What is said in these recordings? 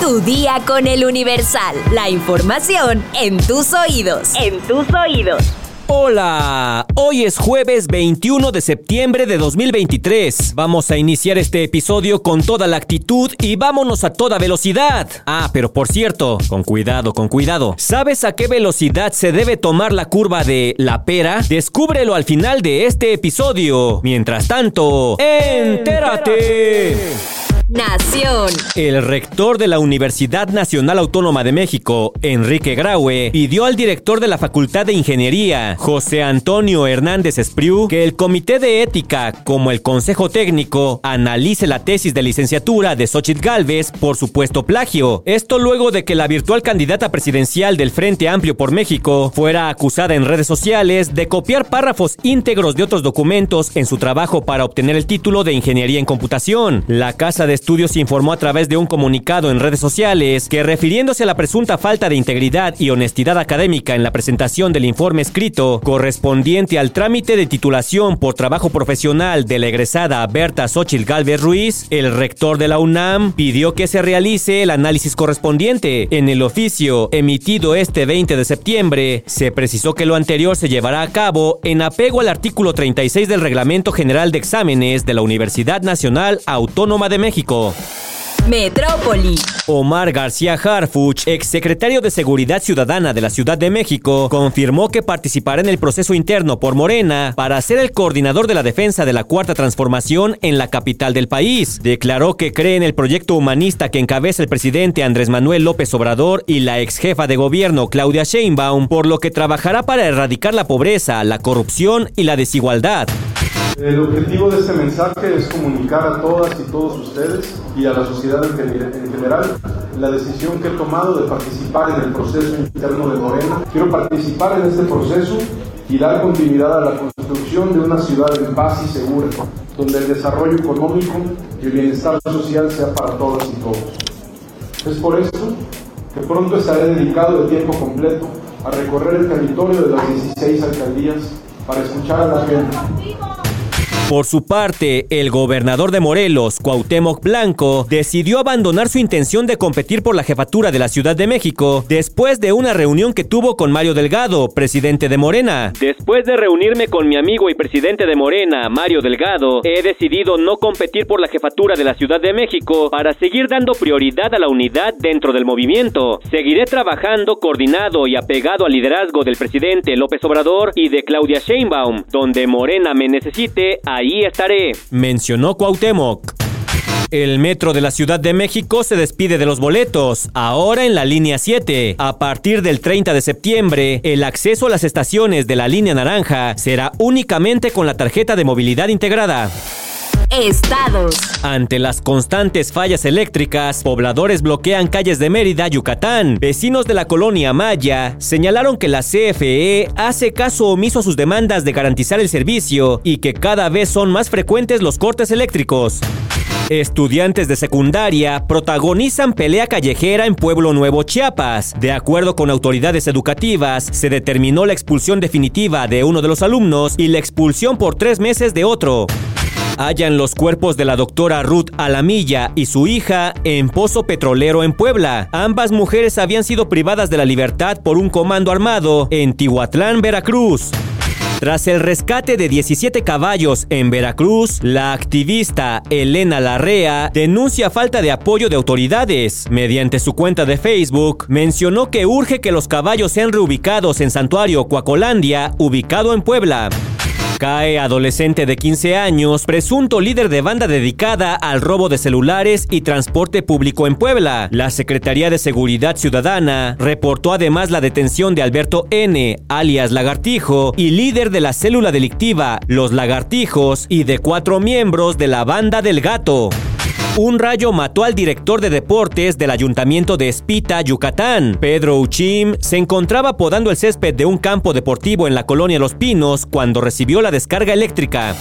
Tu día con el Universal. La información en tus oídos. En tus oídos. Hola, hoy es jueves 21 de septiembre de 2023. Vamos a iniciar este episodio con toda la actitud y vámonos a toda velocidad. Ah, pero por cierto, con cuidado, con cuidado. ¿Sabes a qué velocidad se debe tomar la curva de la pera? Descúbrelo al final de este episodio. Mientras tanto, entérate. Nación. El rector de la Universidad Nacional Autónoma de México, Enrique Graue, pidió al director de la Facultad de Ingeniería, José Antonio Hernández Espriu, que el Comité de Ética, como el Consejo Técnico, analice la tesis de licenciatura de Xochitl Galvez por supuesto plagio. Esto luego de que la virtual candidata presidencial del Frente Amplio por México fuera acusada en redes sociales de copiar párrafos íntegros de otros documentos en su trabajo para obtener el título de Ingeniería en Computación. La Casa de Estudios informó a través de un comunicado en redes sociales que refiriéndose a la presunta falta de integridad y honestidad académica en la presentación del informe escrito correspondiente al trámite de titulación por trabajo profesional de la egresada Berta Xochitl Galvez Ruiz, el rector de la UNAM pidió que se realice el análisis correspondiente. En el oficio emitido este 20 de septiembre, se precisó que lo anterior se llevará a cabo en apego al artículo 36 del Reglamento General de Exámenes de la Universidad Nacional Autónoma de México. Metrópoli. Omar García Harfuch, exsecretario de Seguridad Ciudadana de la Ciudad de México, confirmó que participará en el proceso interno por Morena para ser el coordinador de la defensa de la Cuarta Transformación en la capital del país. Declaró que cree en el proyecto humanista que encabeza el presidente Andrés Manuel López Obrador y la ex jefa de gobierno Claudia Sheinbaum, por lo que trabajará para erradicar la pobreza, la corrupción y la desigualdad. El objetivo de este mensaje es comunicar a todas y todos ustedes y a la sociedad en general la decisión que he tomado de participar en el proceso interno de Morena. Quiero participar en este proceso y dar continuidad a la construcción de una ciudad en paz y segura, donde el desarrollo económico y el bienestar social sea para todas y todos. Es por esto que pronto estaré dedicado de tiempo completo a recorrer el territorio de las 16 alcaldías para escuchar a la gente por su parte, el gobernador de Morelos, Cuauhtémoc Blanco, decidió abandonar su intención de competir por la jefatura de la Ciudad de México después de una reunión que tuvo con Mario Delgado, presidente de Morena. Después de reunirme con mi amigo y presidente de Morena, Mario Delgado, he decidido no competir por la jefatura de la Ciudad de México para seguir dando prioridad a la unidad dentro del movimiento. Seguiré trabajando coordinado y apegado al liderazgo del presidente López Obrador y de Claudia Sheinbaum, donde Morena me necesite ahí estaré, mencionó Cuauhtémoc. El metro de la Ciudad de México se despide de los boletos, ahora en la línea 7. A partir del 30 de septiembre, el acceso a las estaciones de la línea naranja será únicamente con la tarjeta de movilidad integrada. Estados. Ante las constantes fallas eléctricas, pobladores bloquean calles de Mérida, Yucatán. Vecinos de la colonia Maya señalaron que la CFE hace caso omiso a sus demandas de garantizar el servicio y que cada vez son más frecuentes los cortes eléctricos. Estudiantes de secundaria protagonizan pelea callejera en Pueblo Nuevo, Chiapas. De acuerdo con autoridades educativas, se determinó la expulsión definitiva de uno de los alumnos y la expulsión por tres meses de otro hallan los cuerpos de la doctora Ruth Alamilla y su hija en Pozo Petrolero en Puebla. Ambas mujeres habían sido privadas de la libertad por un comando armado en Tihuatlán, Veracruz. Tras el rescate de 17 caballos en Veracruz, la activista Elena Larrea denuncia falta de apoyo de autoridades. Mediante su cuenta de Facebook, mencionó que urge que los caballos sean reubicados en Santuario Coacolandia, ubicado en Puebla. Cae adolescente de 15 años, presunto líder de banda dedicada al robo de celulares y transporte público en Puebla. La Secretaría de Seguridad Ciudadana reportó además la detención de Alberto N., alias Lagartijo, y líder de la célula delictiva Los Lagartijos, y de cuatro miembros de la banda del gato. Un rayo mató al director de deportes del ayuntamiento de Espita, Yucatán. Pedro Uchim se encontraba podando el césped de un campo deportivo en la colonia Los Pinos cuando recibió la descarga eléctrica.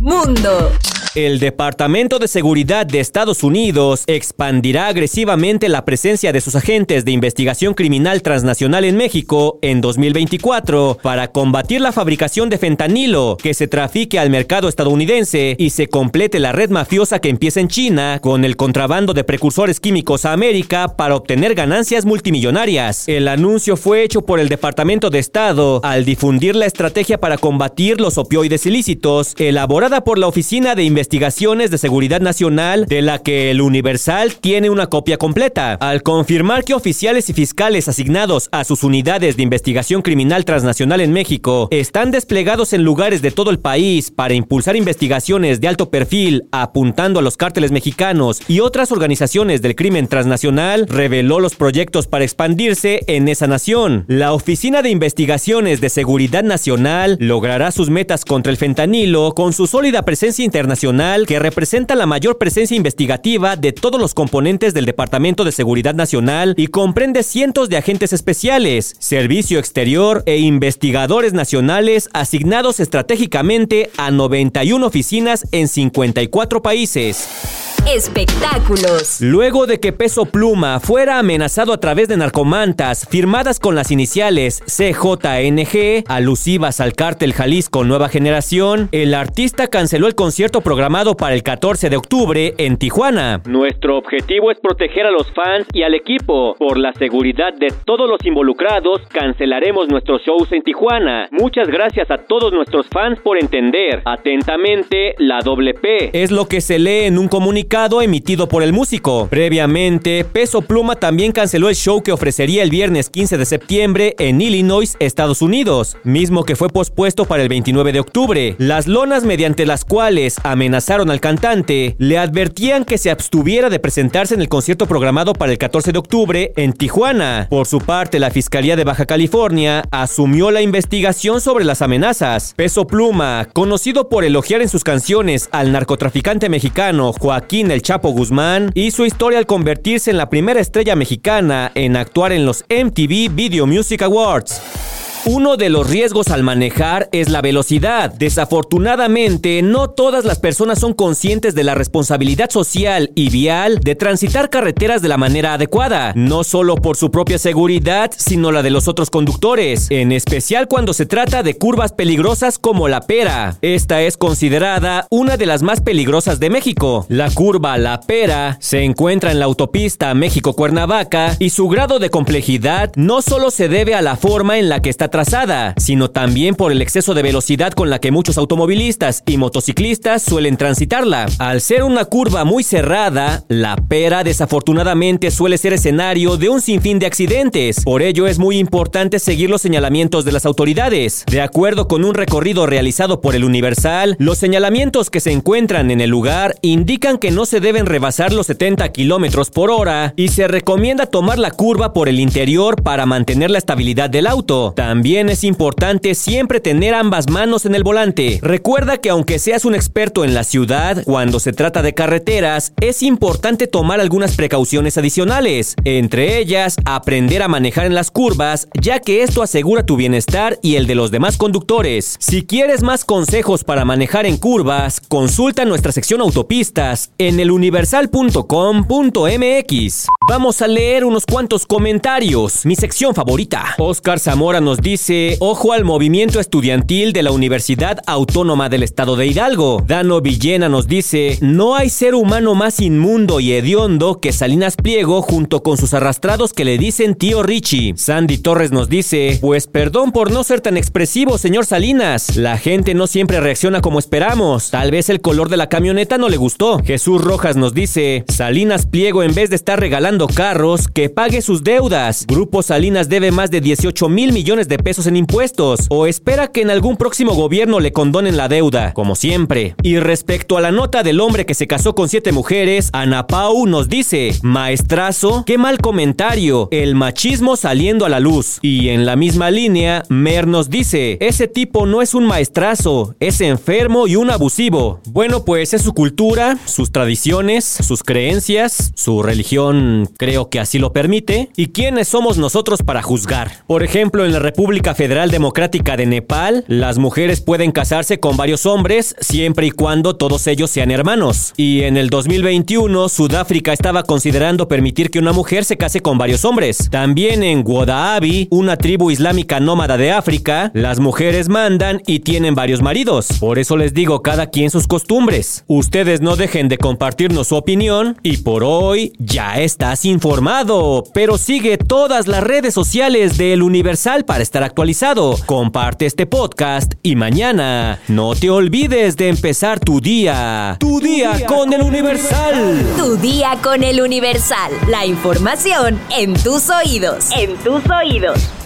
Mundo. El Departamento de Seguridad de Estados Unidos expandirá agresivamente la presencia de sus agentes de investigación criminal transnacional en México en 2024 para combatir la fabricación de fentanilo que se trafique al mercado estadounidense y se complete la red mafiosa que empieza en China con el contrabando de precursores químicos a América para obtener ganancias multimillonarias. El anuncio fue hecho por el Departamento de Estado al difundir la estrategia para combatir los opioides ilícitos elaborada por la Oficina de Investigaciones de Seguridad Nacional de la que el Universal tiene una copia completa. Al confirmar que oficiales y fiscales asignados a sus unidades de investigación criminal transnacional en México están desplegados en lugares de todo el país para impulsar investigaciones de alto perfil apuntando a los cárteles mexicanos y otras organizaciones del crimen transnacional, reveló los proyectos para expandirse en esa nación. La Oficina de Investigaciones de Seguridad Nacional logrará sus metas contra el fentanilo con su sólida presencia internacional que representa la mayor presencia investigativa de todos los componentes del Departamento de Seguridad Nacional y comprende cientos de agentes especiales, servicio exterior e investigadores nacionales asignados estratégicamente a 91 oficinas en 54 países espectáculos. Luego de que Peso Pluma fuera amenazado a través de narcomantas firmadas con las iniciales CJNG, alusivas al cártel Jalisco Nueva Generación, el artista canceló el concierto programado para el 14 de octubre en Tijuana. Nuestro objetivo es proteger a los fans y al equipo. Por la seguridad de todos los involucrados, cancelaremos nuestros shows en Tijuana. Muchas gracias a todos nuestros fans por entender. Atentamente, la WP. Es lo que se lee en un comunicado emitido por el músico. Previamente, Peso Pluma también canceló el show que ofrecería el viernes 15 de septiembre en Illinois, Estados Unidos, mismo que fue pospuesto para el 29 de octubre. Las lonas mediante las cuales amenazaron al cantante le advertían que se abstuviera de presentarse en el concierto programado para el 14 de octubre en Tijuana. Por su parte, la Fiscalía de Baja California asumió la investigación sobre las amenazas. Peso Pluma, conocido por elogiar en sus canciones al narcotraficante mexicano Joaquín el Chapo Guzmán y su historia al convertirse en la primera estrella mexicana en actuar en los MTV Video Music Awards. Uno de los riesgos al manejar es la velocidad. Desafortunadamente, no todas las personas son conscientes de la responsabilidad social y vial de transitar carreteras de la manera adecuada, no solo por su propia seguridad, sino la de los otros conductores, en especial cuando se trata de curvas peligrosas como la Pera. Esta es considerada una de las más peligrosas de México. La curva La Pera se encuentra en la autopista México-Cuernavaca y su grado de complejidad no solo se debe a la forma en la que está trazada, sino también por el exceso de velocidad con la que muchos automovilistas y motociclistas suelen transitarla. Al ser una curva muy cerrada, la pera desafortunadamente suele ser escenario de un sinfín de accidentes. Por ello es muy importante seguir los señalamientos de las autoridades. De acuerdo con un recorrido realizado por el Universal, los señalamientos que se encuentran en el lugar indican que no se deben rebasar los 70 kilómetros por hora y se recomienda tomar la curva por el interior para mantener la estabilidad del auto. También también es importante siempre tener ambas manos en el volante. Recuerda que aunque seas un experto en la ciudad, cuando se trata de carreteras, es importante tomar algunas precauciones adicionales. Entre ellas, aprender a manejar en las curvas, ya que esto asegura tu bienestar y el de los demás conductores. Si quieres más consejos para manejar en curvas, consulta nuestra sección autopistas en eluniversal.com.mx. Vamos a leer unos cuantos comentarios. Mi sección favorita. Oscar Zamora nos dice dice, ojo al movimiento estudiantil de la Universidad Autónoma del Estado de Hidalgo. Dano Villena nos dice, no hay ser humano más inmundo y hediondo que Salinas Pliego junto con sus arrastrados que le dicen tío Richie. Sandy Torres nos dice, pues perdón por no ser tan expresivo, señor Salinas. La gente no siempre reacciona como esperamos. Tal vez el color de la camioneta no le gustó. Jesús Rojas nos dice, Salinas Pliego en vez de estar regalando carros, que pague sus deudas. Grupo Salinas debe más de 18 mil millones de pesos en impuestos o espera que en algún próximo gobierno le condonen la deuda, como siempre. Y respecto a la nota del hombre que se casó con siete mujeres, Ana Pau nos dice, maestrazo, qué mal comentario, el machismo saliendo a la luz. Y en la misma línea, Mer nos dice, ese tipo no es un maestrazo, es enfermo y un abusivo. Bueno, pues es su cultura, sus tradiciones, sus creencias, su religión creo que así lo permite. ¿Y quiénes somos nosotros para juzgar? Por ejemplo, en la República República Federal Democrática de Nepal, las mujeres pueden casarse con varios hombres siempre y cuando todos ellos sean hermanos. Y en el 2021, Sudáfrica estaba considerando permitir que una mujer se case con varios hombres. También en Guadaabi, una tribu islámica nómada de África, las mujeres mandan y tienen varios maridos. Por eso les digo, cada quien sus costumbres. Ustedes no dejen de compartirnos su opinión y por hoy ya estás informado. Pero sigue todas las redes sociales del Universal para estar actualizado. Comparte este podcast y mañana no te olvides de empezar tu día. Tu día con el Universal. Tu día con el Universal. La información en tus oídos. En tus oídos.